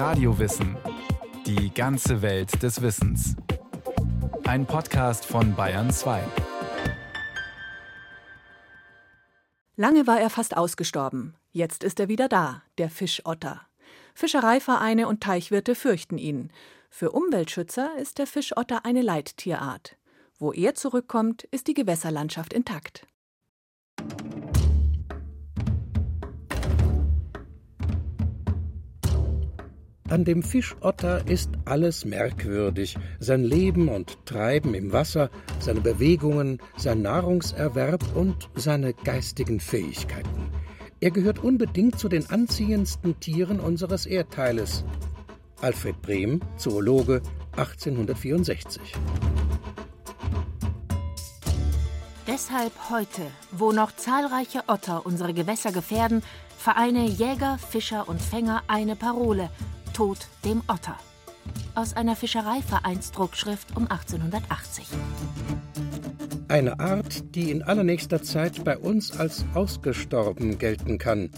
Radiowissen. Die ganze Welt des Wissens. Ein Podcast von Bayern 2. Lange war er fast ausgestorben. Jetzt ist er wieder da, der Fischotter. Fischereivereine und Teichwirte fürchten ihn. Für Umweltschützer ist der Fischotter eine Leittierart. Wo er zurückkommt, ist die Gewässerlandschaft intakt. An dem Fischotter ist alles merkwürdig. Sein Leben und Treiben im Wasser, seine Bewegungen, sein Nahrungserwerb und seine geistigen Fähigkeiten. Er gehört unbedingt zu den anziehendsten Tieren unseres Erdteiles. Alfred Brehm, Zoologe, 1864. Deshalb heute, wo noch zahlreiche Otter unsere Gewässer gefährden, vereine Jäger, Fischer und Fänger eine Parole – Tod dem Otter. Aus einer Fischereivereinsdruckschrift um 1880. Eine Art, die in allernächster Zeit bei uns als ausgestorben gelten kann.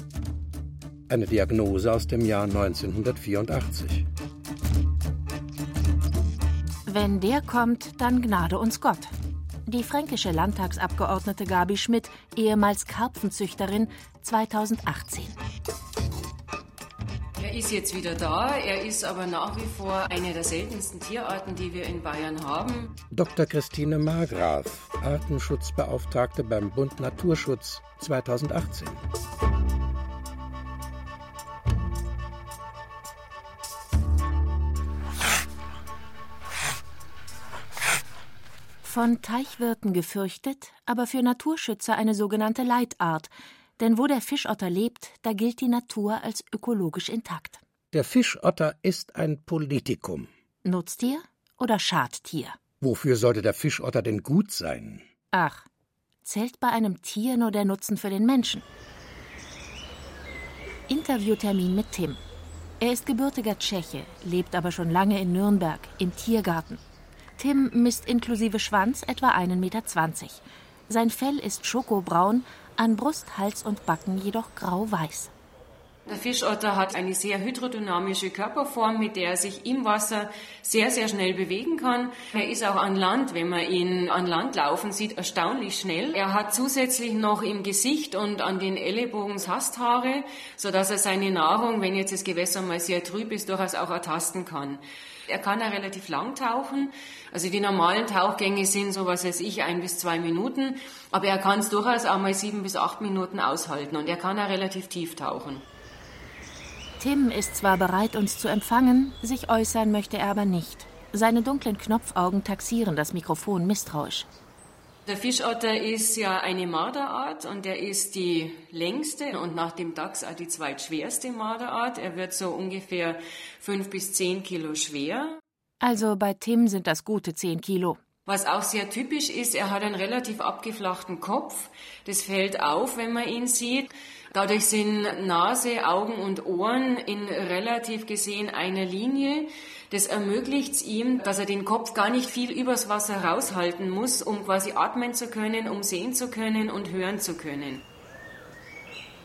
Eine Diagnose aus dem Jahr 1984. Wenn der kommt, dann gnade uns Gott. Die fränkische Landtagsabgeordnete Gabi Schmidt, ehemals Karpfenzüchterin, 2018. Er ist jetzt wieder da. Er ist aber nach wie vor eine der seltensten Tierarten, die wir in Bayern haben. Dr. Christine Margraf, Artenschutzbeauftragte beim Bund Naturschutz 2018. Von Teichwirten gefürchtet, aber für Naturschützer eine sogenannte Leitart, denn wo der Fischotter lebt, da gilt die Natur als ökologisch intakt. Der Fischotter ist ein Politikum. Nutztier oder Schadtier? Wofür sollte der Fischotter denn gut sein? Ach, zählt bei einem Tier nur der Nutzen für den Menschen? Interviewtermin mit Tim. Er ist gebürtiger Tscheche, lebt aber schon lange in Nürnberg, im Tiergarten. Tim misst inklusive Schwanz etwa 1,20 Meter. Sein Fell ist schokobraun an Brust, Hals und Backen jedoch grau-weiß. Der Fischotter hat eine sehr hydrodynamische Körperform, mit der er sich im Wasser sehr, sehr schnell bewegen kann. Er ist auch an Land, wenn man ihn an Land laufen sieht, erstaunlich schnell. Er hat zusätzlich noch im Gesicht und an den Ellenbogen Hasthaare, sodass er seine Nahrung, wenn jetzt das Gewässer mal sehr trüb ist, durchaus auch ertasten kann. Er kann ja relativ lang tauchen. Also die normalen Tauchgänge sind so, was weiß ich, ein bis zwei Minuten. Aber er kann es durchaus auch mal sieben bis acht Minuten aushalten und er kann auch relativ tief tauchen. Tim ist zwar bereit, uns zu empfangen, sich äußern möchte er aber nicht. Seine dunklen Knopfaugen taxieren das Mikrofon misstrauisch. Der Fischotter ist ja eine Marderart und er ist die längste und nach dem Dachs auch die zweitschwerste Marderart. Er wird so ungefähr fünf bis zehn Kilo schwer. Also bei Tim sind das gute zehn Kilo. Was auch sehr typisch ist, er hat einen relativ abgeflachten Kopf. Das fällt auf, wenn man ihn sieht. Dadurch sind Nase, Augen und Ohren in relativ gesehen einer Linie. Das ermöglicht es ihm, dass er den Kopf gar nicht viel übers Wasser raushalten muss, um quasi atmen zu können, um sehen zu können und hören zu können.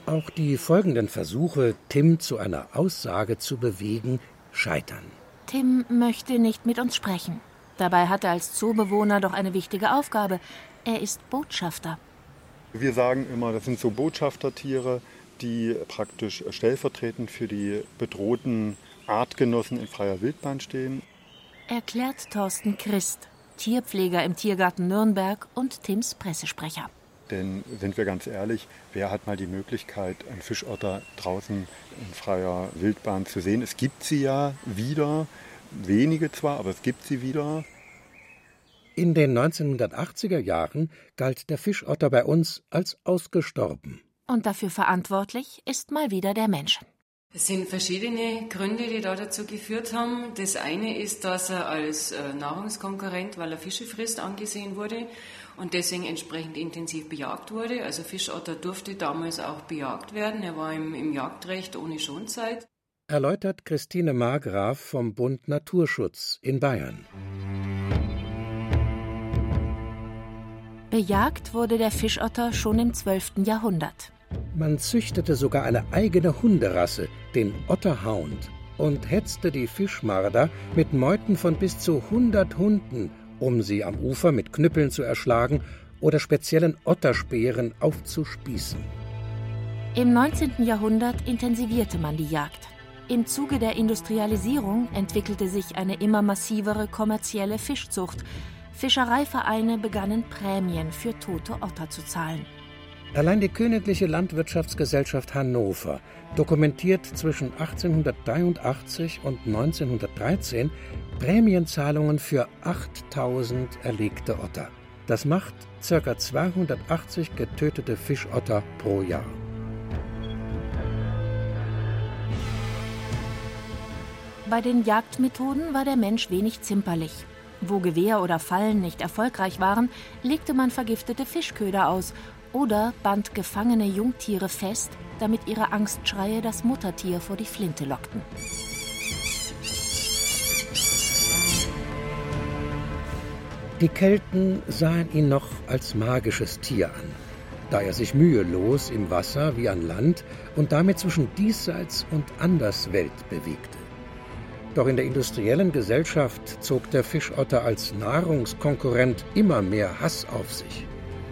Auch die folgenden Versuche, Tim zu einer Aussage zu bewegen, scheitern. Tim möchte nicht mit uns sprechen. Dabei hat er als Zoobewohner doch eine wichtige Aufgabe. Er ist Botschafter. Wir sagen immer, das sind so Botschaftertiere, die praktisch stellvertretend für die bedrohten Artgenossen in freier Wildbahn stehen. Erklärt Thorsten Christ, Tierpfleger im Tiergarten Nürnberg und Tims Pressesprecher. Denn sind wir ganz ehrlich, wer hat mal die Möglichkeit, einen Fischotter draußen in freier Wildbahn zu sehen? Es gibt sie ja wieder, wenige zwar, aber es gibt sie wieder. In den 1980er Jahren galt der Fischotter bei uns als ausgestorben. Und dafür verantwortlich ist mal wieder der Mensch. Es sind verschiedene Gründe, die da dazu geführt haben. Das eine ist, dass er als äh, Nahrungskonkurrent, weil er Fische frisst, angesehen wurde und deswegen entsprechend intensiv bejagt wurde. Also Fischotter durfte damals auch bejagt werden. Er war im, im Jagdrecht ohne Schonzeit. Erläutert Christine Margraf vom Bund Naturschutz in Bayern. Bejagt wurde der Fischotter schon im 12. Jahrhundert. Man züchtete sogar eine eigene Hunderasse, den Otterhound. und hetzte die Fischmarder mit Meuten von bis zu 100 Hunden, um sie am Ufer mit Knüppeln zu erschlagen oder speziellen Otterspeeren aufzuspießen. Im 19. Jahrhundert intensivierte man die Jagd. Im Zuge der Industrialisierung entwickelte sich eine immer massivere kommerzielle Fischzucht. Fischereivereine begannen Prämien für tote Otter zu zahlen. Allein die Königliche Landwirtschaftsgesellschaft Hannover dokumentiert zwischen 1883 und 1913 Prämienzahlungen für 8000 erlegte Otter. Das macht ca. 280 getötete Fischotter pro Jahr. Bei den Jagdmethoden war der Mensch wenig zimperlich. Wo Gewehr oder Fallen nicht erfolgreich waren, legte man vergiftete Fischköder aus oder band gefangene Jungtiere fest, damit ihre Angstschreie das Muttertier vor die Flinte lockten. Die Kelten sahen ihn noch als magisches Tier an, da er sich mühelos im Wasser wie an Land und damit zwischen Diesseits und Anderswelt bewegte. Doch in der industriellen Gesellschaft zog der Fischotter als Nahrungskonkurrent immer mehr Hass auf sich.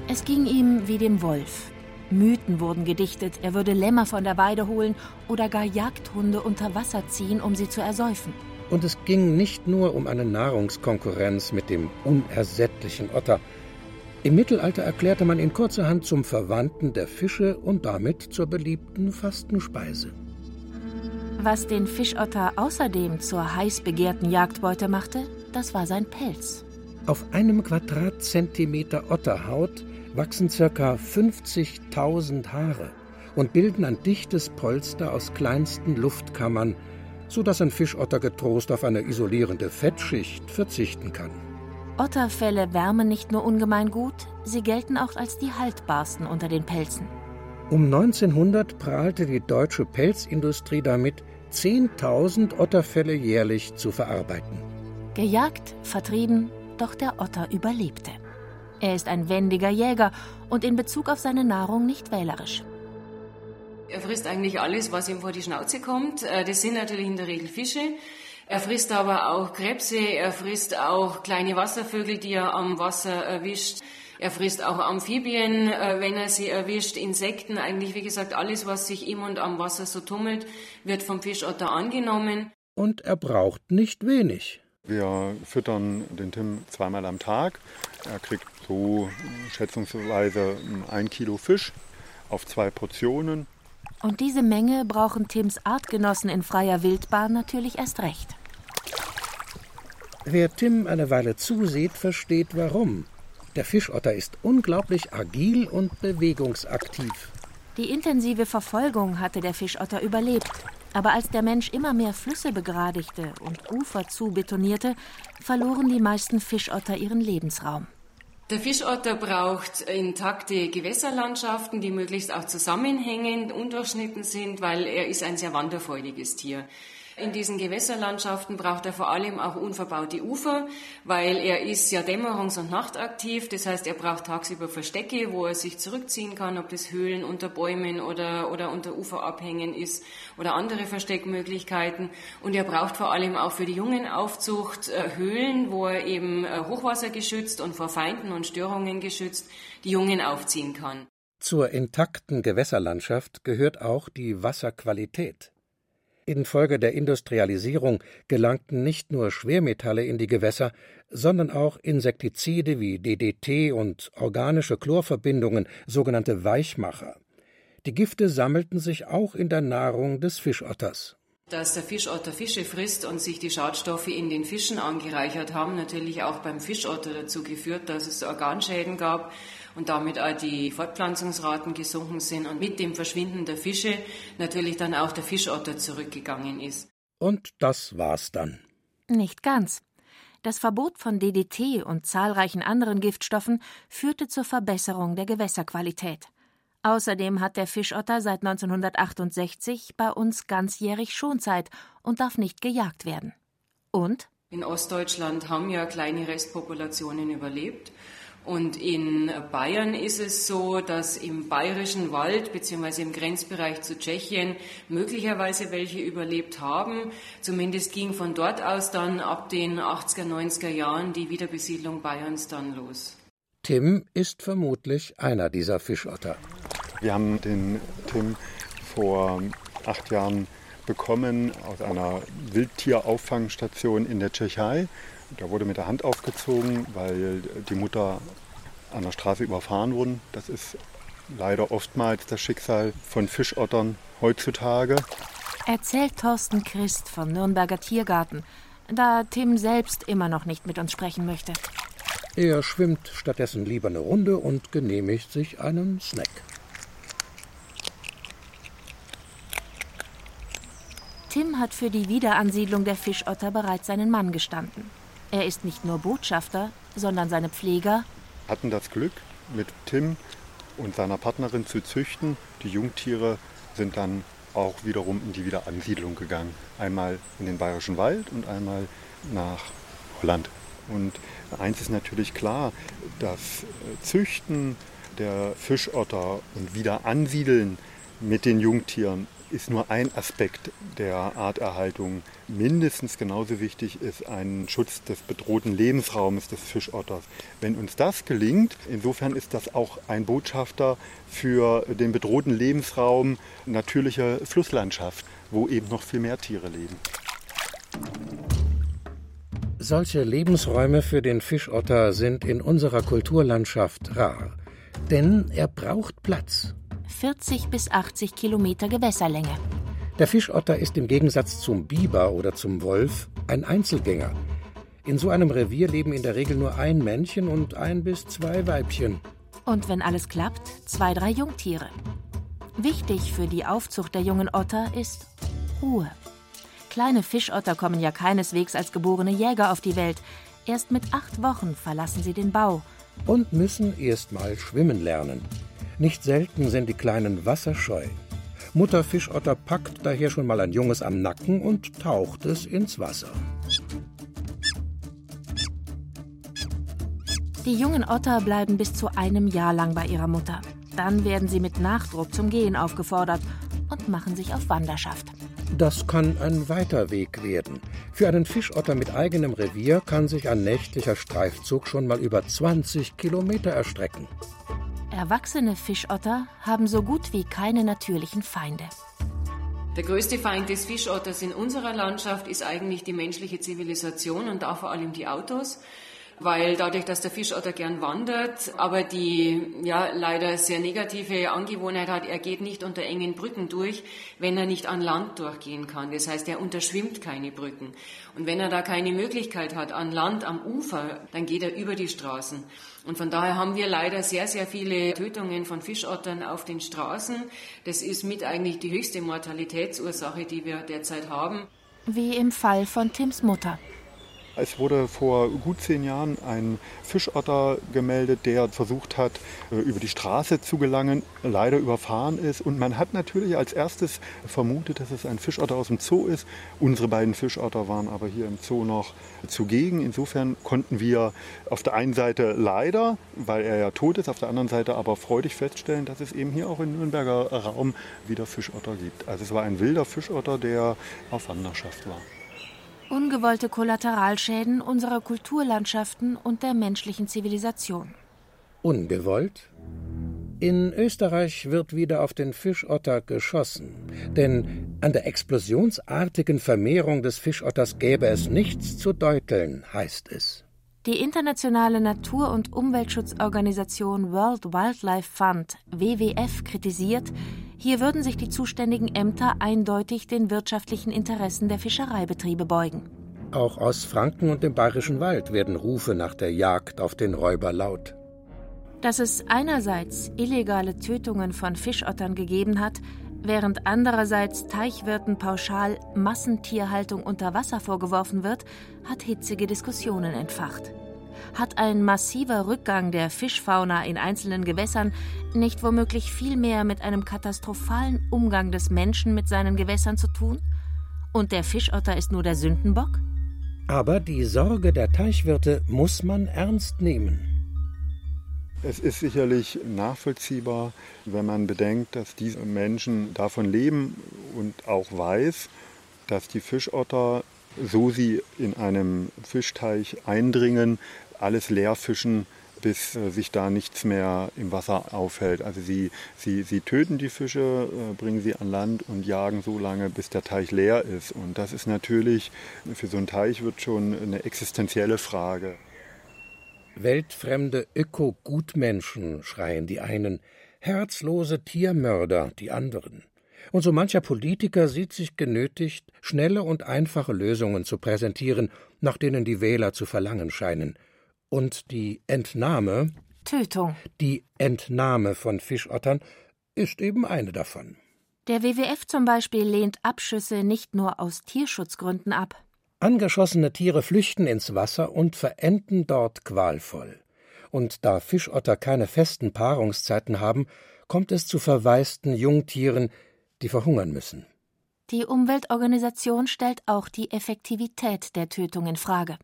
Es ging ihm wie dem Wolf. Mythen wurden gedichtet, er würde Lämmer von der Weide holen oder gar Jagdhunde unter Wasser ziehen, um sie zu ersäufen. Und es ging nicht nur um eine Nahrungskonkurrenz mit dem unersättlichen Otter. Im Mittelalter erklärte man ihn kurzerhand zum Verwandten der Fische und damit zur beliebten Fastenspeise. Was den Fischotter außerdem zur heiß begehrten Jagdbeute machte, das war sein Pelz. Auf einem Quadratzentimeter Otterhaut wachsen ca. 50.000 Haare und bilden ein dichtes Polster aus kleinsten Luftkammern, so dass ein Fischotter getrost auf eine isolierende Fettschicht verzichten kann. Otterfelle wärmen nicht nur ungemein gut, sie gelten auch als die haltbarsten unter den Pelzen. Um 1900 prahlte die deutsche Pelzindustrie damit, 10.000 Otterfelle jährlich zu verarbeiten. Gejagt, vertrieben, doch der Otter überlebte. Er ist ein wendiger Jäger und in Bezug auf seine Nahrung nicht wählerisch. Er frisst eigentlich alles, was ihm vor die Schnauze kommt. Äh, das sind natürlich in der Regel Fische. Er frisst aber auch Krebse, er frisst auch kleine Wasservögel, die er am Wasser erwischt. Er frisst auch Amphibien, äh, wenn er sie erwischt, Insekten, eigentlich wie gesagt alles, was sich im und am Wasser so tummelt, wird vom Fischotter angenommen. Und er braucht nicht wenig. Wir füttern den Tim zweimal am Tag. Er kriegt so schätzungsweise ein Kilo Fisch auf zwei Portionen. Und diese Menge brauchen Tims Artgenossen in freier Wildbahn natürlich erst recht. Wer Tim eine Weile zusieht, versteht warum. Der Fischotter ist unglaublich agil und bewegungsaktiv. Die intensive Verfolgung hatte der Fischotter überlebt. Aber als der Mensch immer mehr Flüsse begradigte und Ufer zubetonierte, verloren die meisten Fischotter ihren Lebensraum. Der Fischotter braucht intakte Gewässerlandschaften, die möglichst auch zusammenhängend, undurchschnitten sind, weil er ist ein sehr wanderfreudiges Tier. In diesen Gewässerlandschaften braucht er vor allem auch unverbaute Ufer, weil er ist ja dämmerungs- und nachtaktiv. Das heißt, er braucht tagsüber Verstecke, wo er sich zurückziehen kann, ob das Höhlen unter Bäumen oder, oder unter Uferabhängen ist oder andere Versteckmöglichkeiten. Und er braucht vor allem auch für die Jungenaufzucht äh, Höhlen, wo er eben äh, Hochwasser geschützt und vor Feinden und Störungen geschützt die Jungen aufziehen kann. Zur intakten Gewässerlandschaft gehört auch die Wasserqualität. Infolge der Industrialisierung gelangten nicht nur Schwermetalle in die Gewässer, sondern auch Insektizide wie DDT und organische Chlorverbindungen, sogenannte Weichmacher. Die Gifte sammelten sich auch in der Nahrung des Fischotters. Dass der Fischotter Fische frisst und sich die Schadstoffe in den Fischen angereichert haben, natürlich auch beim Fischotter dazu geführt, dass es Organschäden gab und damit auch die Fortpflanzungsraten gesunken sind und mit dem Verschwinden der Fische natürlich dann auch der Fischotter zurückgegangen ist. Und das war's dann. Nicht ganz. Das Verbot von DDT und zahlreichen anderen Giftstoffen führte zur Verbesserung der Gewässerqualität. Außerdem hat der Fischotter seit 1968 bei uns ganzjährig Schonzeit und darf nicht gejagt werden. Und? In Ostdeutschland haben ja kleine Restpopulationen überlebt. Und in Bayern ist es so, dass im bayerischen Wald bzw. im Grenzbereich zu Tschechien möglicherweise welche überlebt haben. Zumindest ging von dort aus dann ab den 80er, 90er Jahren die Wiederbesiedlung Bayerns dann los. Tim ist vermutlich einer dieser Fischotter. Wir haben den Tim vor acht Jahren bekommen aus einer Wildtierauffangstation in der Tschechei. Der wurde mit der Hand aufgezogen, weil die Mutter an der Straße überfahren wurde. Das ist leider oftmals das Schicksal von Fischottern heutzutage. Erzählt Thorsten Christ vom Nürnberger Tiergarten, da Tim selbst immer noch nicht mit uns sprechen möchte. Er schwimmt stattdessen lieber eine Runde und genehmigt sich einen Snack. Tim hat für die Wiederansiedlung der Fischotter bereits seinen Mann gestanden. Er ist nicht nur Botschafter, sondern seine Pfleger. Hatten das Glück, mit Tim und seiner Partnerin zu züchten. Die Jungtiere sind dann auch wiederum in die Wiederansiedlung gegangen. Einmal in den Bayerischen Wald und einmal nach Holland. Und eins ist natürlich klar, das Züchten der Fischotter und Wiederansiedeln mit den Jungtieren ist nur ein Aspekt der Arterhaltung. Mindestens genauso wichtig ist ein Schutz des bedrohten Lebensraumes des Fischotters. Wenn uns das gelingt, insofern ist das auch ein Botschafter für den bedrohten Lebensraum natürlicher Flusslandschaft, wo eben noch viel mehr Tiere leben. Solche Lebensräume für den Fischotter sind in unserer Kulturlandschaft rar. Denn er braucht Platz. 40 bis 80 Kilometer Gewässerlänge. Der Fischotter ist im Gegensatz zum Biber oder zum Wolf ein Einzelgänger. In so einem Revier leben in der Regel nur ein Männchen und ein bis zwei Weibchen. Und wenn alles klappt, zwei, drei Jungtiere. Wichtig für die Aufzucht der jungen Otter ist Ruhe. Kleine Fischotter kommen ja keineswegs als geborene Jäger auf die Welt. Erst mit acht Wochen verlassen sie den Bau. Und müssen erst mal schwimmen lernen. Nicht selten sind die Kleinen wasserscheu. Mutter Fischotter packt daher schon mal ein Junges am Nacken und taucht es ins Wasser. Die jungen Otter bleiben bis zu einem Jahr lang bei ihrer Mutter. Dann werden sie mit Nachdruck zum Gehen aufgefordert und machen sich auf Wanderschaft. Das kann ein weiter Weg werden. Für einen Fischotter mit eigenem Revier kann sich ein nächtlicher Streifzug schon mal über 20 Kilometer erstrecken. Erwachsene Fischotter haben so gut wie keine natürlichen Feinde. Der größte Feind des Fischotters in unserer Landschaft ist eigentlich die menschliche Zivilisation und da vor allem die Autos weil dadurch, dass der Fischotter gern wandert, aber die ja leider sehr negative Angewohnheit hat, er geht nicht unter engen Brücken durch, wenn er nicht an Land durchgehen kann. Das heißt, er unterschwimmt keine Brücken. Und wenn er da keine Möglichkeit hat an Land am Ufer, dann geht er über die Straßen. Und von daher haben wir leider sehr, sehr viele Tötungen von Fischottern auf den Straßen. Das ist mit eigentlich die höchste Mortalitätsursache, die wir derzeit haben. Wie im Fall von Tims Mutter. Es wurde vor gut zehn Jahren ein Fischotter gemeldet, der versucht hat, äh, über die Straße zu gelangen, leider überfahren ist. Und man hat natürlich als erstes vermutet, dass es ein Fischotter aus dem Zoo ist. Unsere beiden Fischotter waren aber hier im Zoo noch zugegen. Insofern konnten wir auf der einen Seite leider, weil er ja tot ist, auf der anderen Seite aber freudig feststellen, dass es eben hier auch im Nürnberger Raum wieder Fischotter gibt. Also es war ein wilder Fischotter, der auf Wanderschaft war. Ungewollte Kollateralschäden unserer Kulturlandschaften und der menschlichen Zivilisation. Ungewollt? In Österreich wird wieder auf den Fischotter geschossen, denn an der explosionsartigen Vermehrung des Fischotters gäbe es nichts zu deuteln, heißt es. Die internationale Natur- und Umweltschutzorganisation World Wildlife Fund WWF kritisiert, hier würden sich die zuständigen Ämter eindeutig den wirtschaftlichen Interessen der Fischereibetriebe beugen. Auch aus Franken und dem Bayerischen Wald werden Rufe nach der Jagd auf den Räuber laut. Dass es einerseits illegale Tötungen von Fischottern gegeben hat, während andererseits Teichwirten pauschal Massentierhaltung unter Wasser vorgeworfen wird, hat hitzige Diskussionen entfacht. Hat ein massiver Rückgang der Fischfauna in einzelnen Gewässern nicht womöglich viel mehr mit einem katastrophalen Umgang des Menschen mit seinen Gewässern zu tun? Und der Fischotter ist nur der Sündenbock? Aber die Sorge der Teichwirte muss man ernst nehmen. Es ist sicherlich nachvollziehbar, wenn man bedenkt, dass diese Menschen davon leben und auch weiß, dass die Fischotter, so sie in einem Fischteich eindringen, alles leer fischen, bis äh, sich da nichts mehr im Wasser aufhält. Also sie, sie, sie töten die Fische, äh, bringen sie an Land und jagen so lange, bis der Teich leer ist. Und das ist natürlich, für so einen Teich wird schon eine existenzielle Frage. Weltfremde Öko-Gutmenschen, schreien die einen, herzlose Tiermörder die anderen. Und so mancher Politiker sieht sich genötigt, schnelle und einfache Lösungen zu präsentieren, nach denen die Wähler zu verlangen scheinen. Und die Entnahme Tötung. Die Entnahme von Fischottern ist eben eine davon. Der WWF zum Beispiel lehnt Abschüsse nicht nur aus Tierschutzgründen ab. Angeschossene Tiere flüchten ins Wasser und verenden dort qualvoll. Und da Fischotter keine festen Paarungszeiten haben, kommt es zu verwaisten Jungtieren, die verhungern müssen. Die Umweltorganisation stellt auch die Effektivität der Tötung in Frage.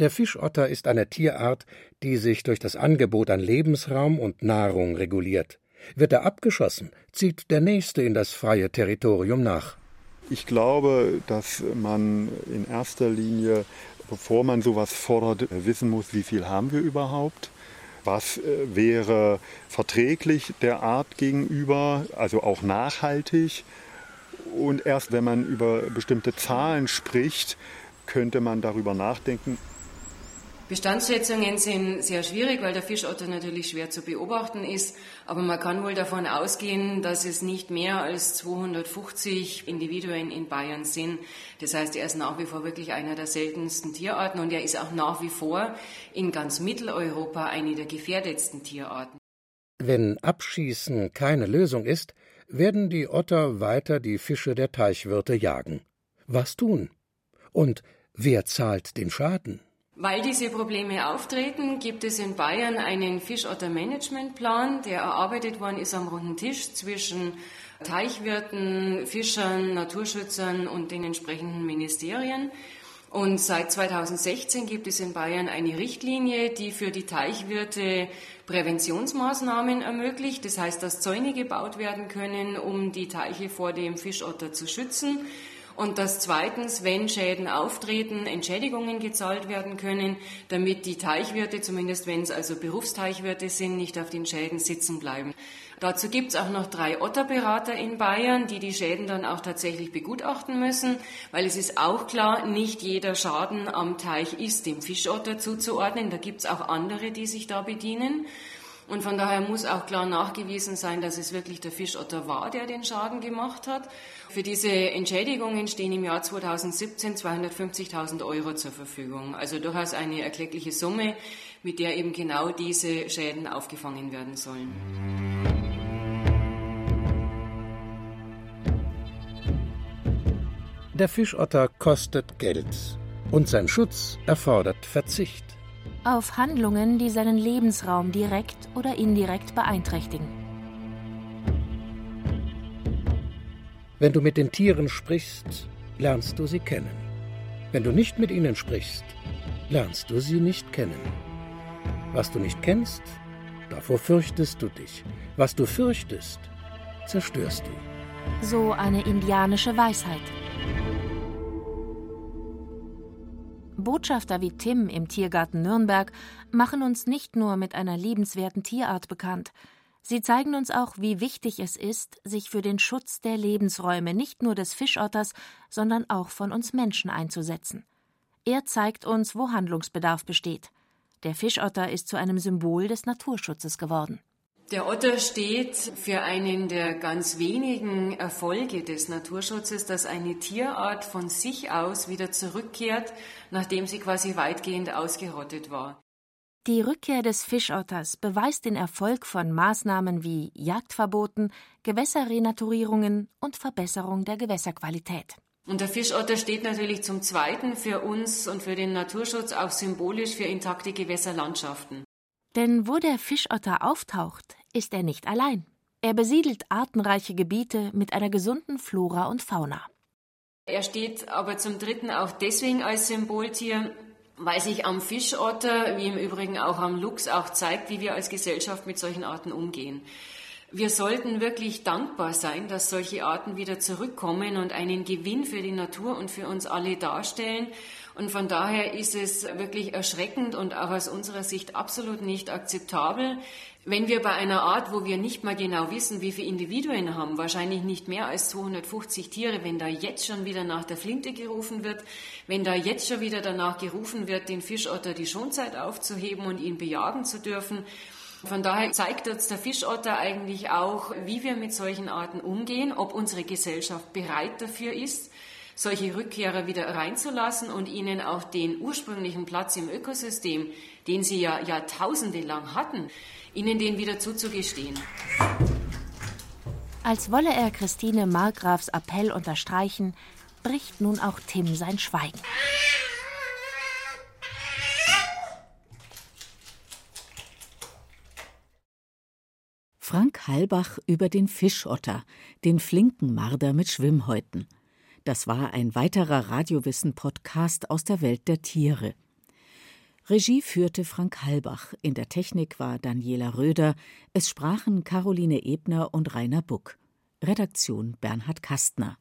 Der Fischotter ist eine Tierart, die sich durch das Angebot an Lebensraum und Nahrung reguliert. Wird er abgeschossen, zieht der nächste in das freie Territorium nach. Ich glaube, dass man in erster Linie, bevor man sowas fordert, wissen muss, wie viel haben wir überhaupt. Was äh, wäre verträglich der Art gegenüber, also auch nachhaltig. Und erst wenn man über bestimmte Zahlen spricht, könnte man darüber nachdenken, Bestandsschätzungen sind sehr schwierig, weil der Fischotter natürlich schwer zu beobachten ist. Aber man kann wohl davon ausgehen, dass es nicht mehr als 250 Individuen in Bayern sind. Das heißt, er ist nach wie vor wirklich einer der seltensten Tierarten und er ist auch nach wie vor in ganz Mitteleuropa eine der gefährdetsten Tierarten. Wenn Abschießen keine Lösung ist, werden die Otter weiter die Fische der Teichwirte jagen. Was tun? Und wer zahlt den Schaden? Weil diese Probleme auftreten, gibt es in Bayern einen Fischotter-Management-Plan, der erarbeitet worden ist am runden Tisch zwischen Teichwirten, Fischern, Naturschützern und den entsprechenden Ministerien. Und seit 2016 gibt es in Bayern eine Richtlinie, die für die Teichwirte Präventionsmaßnahmen ermöglicht. Das heißt, dass Zäune gebaut werden können, um die Teiche vor dem Fischotter zu schützen und dass zweitens, wenn Schäden auftreten, Entschädigungen gezahlt werden können, damit die Teichwirte, zumindest wenn es also Berufsteichwirte sind, nicht auf den Schäden sitzen bleiben. Dazu gibt es auch noch drei Otterberater in Bayern, die die Schäden dann auch tatsächlich begutachten müssen, weil es ist auch klar, nicht jeder Schaden am Teich ist dem Fischotter zuzuordnen. Da gibt es auch andere, die sich da bedienen. Und von daher muss auch klar nachgewiesen sein, dass es wirklich der Fischotter war, der den Schaden gemacht hat. Für diese Entschädigungen stehen im Jahr 2017 250.000 Euro zur Verfügung. Also durchaus eine erkleckliche Summe, mit der eben genau diese Schäden aufgefangen werden sollen. Der Fischotter kostet Geld und sein Schutz erfordert Verzicht auf Handlungen, die seinen Lebensraum direkt oder indirekt beeinträchtigen. Wenn du mit den Tieren sprichst, lernst du sie kennen. Wenn du nicht mit ihnen sprichst, lernst du sie nicht kennen. Was du nicht kennst, davor fürchtest du dich. Was du fürchtest, zerstörst du. So eine indianische Weisheit. Botschafter wie Tim im Tiergarten Nürnberg machen uns nicht nur mit einer liebenswerten Tierart bekannt, sie zeigen uns auch, wie wichtig es ist, sich für den Schutz der Lebensräume nicht nur des Fischotters, sondern auch von uns Menschen einzusetzen. Er zeigt uns, wo Handlungsbedarf besteht. Der Fischotter ist zu einem Symbol des Naturschutzes geworden. Der Otter steht für einen der ganz wenigen Erfolge des Naturschutzes, dass eine Tierart von sich aus wieder zurückkehrt, nachdem sie quasi weitgehend ausgerottet war. Die Rückkehr des Fischotters beweist den Erfolg von Maßnahmen wie Jagdverboten, Gewässerrenaturierungen und Verbesserung der Gewässerqualität. Und der Fischotter steht natürlich zum Zweiten für uns und für den Naturschutz auch symbolisch für intakte Gewässerlandschaften. Denn wo der Fischotter auftaucht, ist er nicht allein. Er besiedelt artenreiche Gebiete mit einer gesunden Flora und Fauna. Er steht aber zum Dritten auch deswegen als Symboltier, weil sich am Fischotter, wie im Übrigen auch am Luchs, auch zeigt, wie wir als Gesellschaft mit solchen Arten umgehen. Wir sollten wirklich dankbar sein, dass solche Arten wieder zurückkommen und einen Gewinn für die Natur und für uns alle darstellen. Und von daher ist es wirklich erschreckend und auch aus unserer Sicht absolut nicht akzeptabel, wenn wir bei einer Art, wo wir nicht mal genau wissen, wie viele Individuen haben, wahrscheinlich nicht mehr als 250 Tiere, wenn da jetzt schon wieder nach der Flinte gerufen wird, wenn da jetzt schon wieder danach gerufen wird, den Fischotter die Schonzeit aufzuheben und ihn bejagen zu dürfen, von daher zeigt uns der Fischotter eigentlich auch, wie wir mit solchen Arten umgehen, ob unsere Gesellschaft bereit dafür ist, solche Rückkehrer wieder reinzulassen und ihnen auch den ursprünglichen Platz im Ökosystem, den sie ja Jahrtausende lang hatten, ihnen den wieder zuzugestehen. Als wolle er Christine Markgrafs Appell unterstreichen, bricht nun auch Tim sein Schweigen. Frank Halbach über den Fischotter, den flinken Marder mit Schwimmhäuten. Das war ein weiterer Radiowissen-Podcast aus der Welt der Tiere. Regie führte Frank Halbach, in der Technik war Daniela Röder, es sprachen Caroline Ebner und Rainer Buck. Redaktion Bernhard Kastner.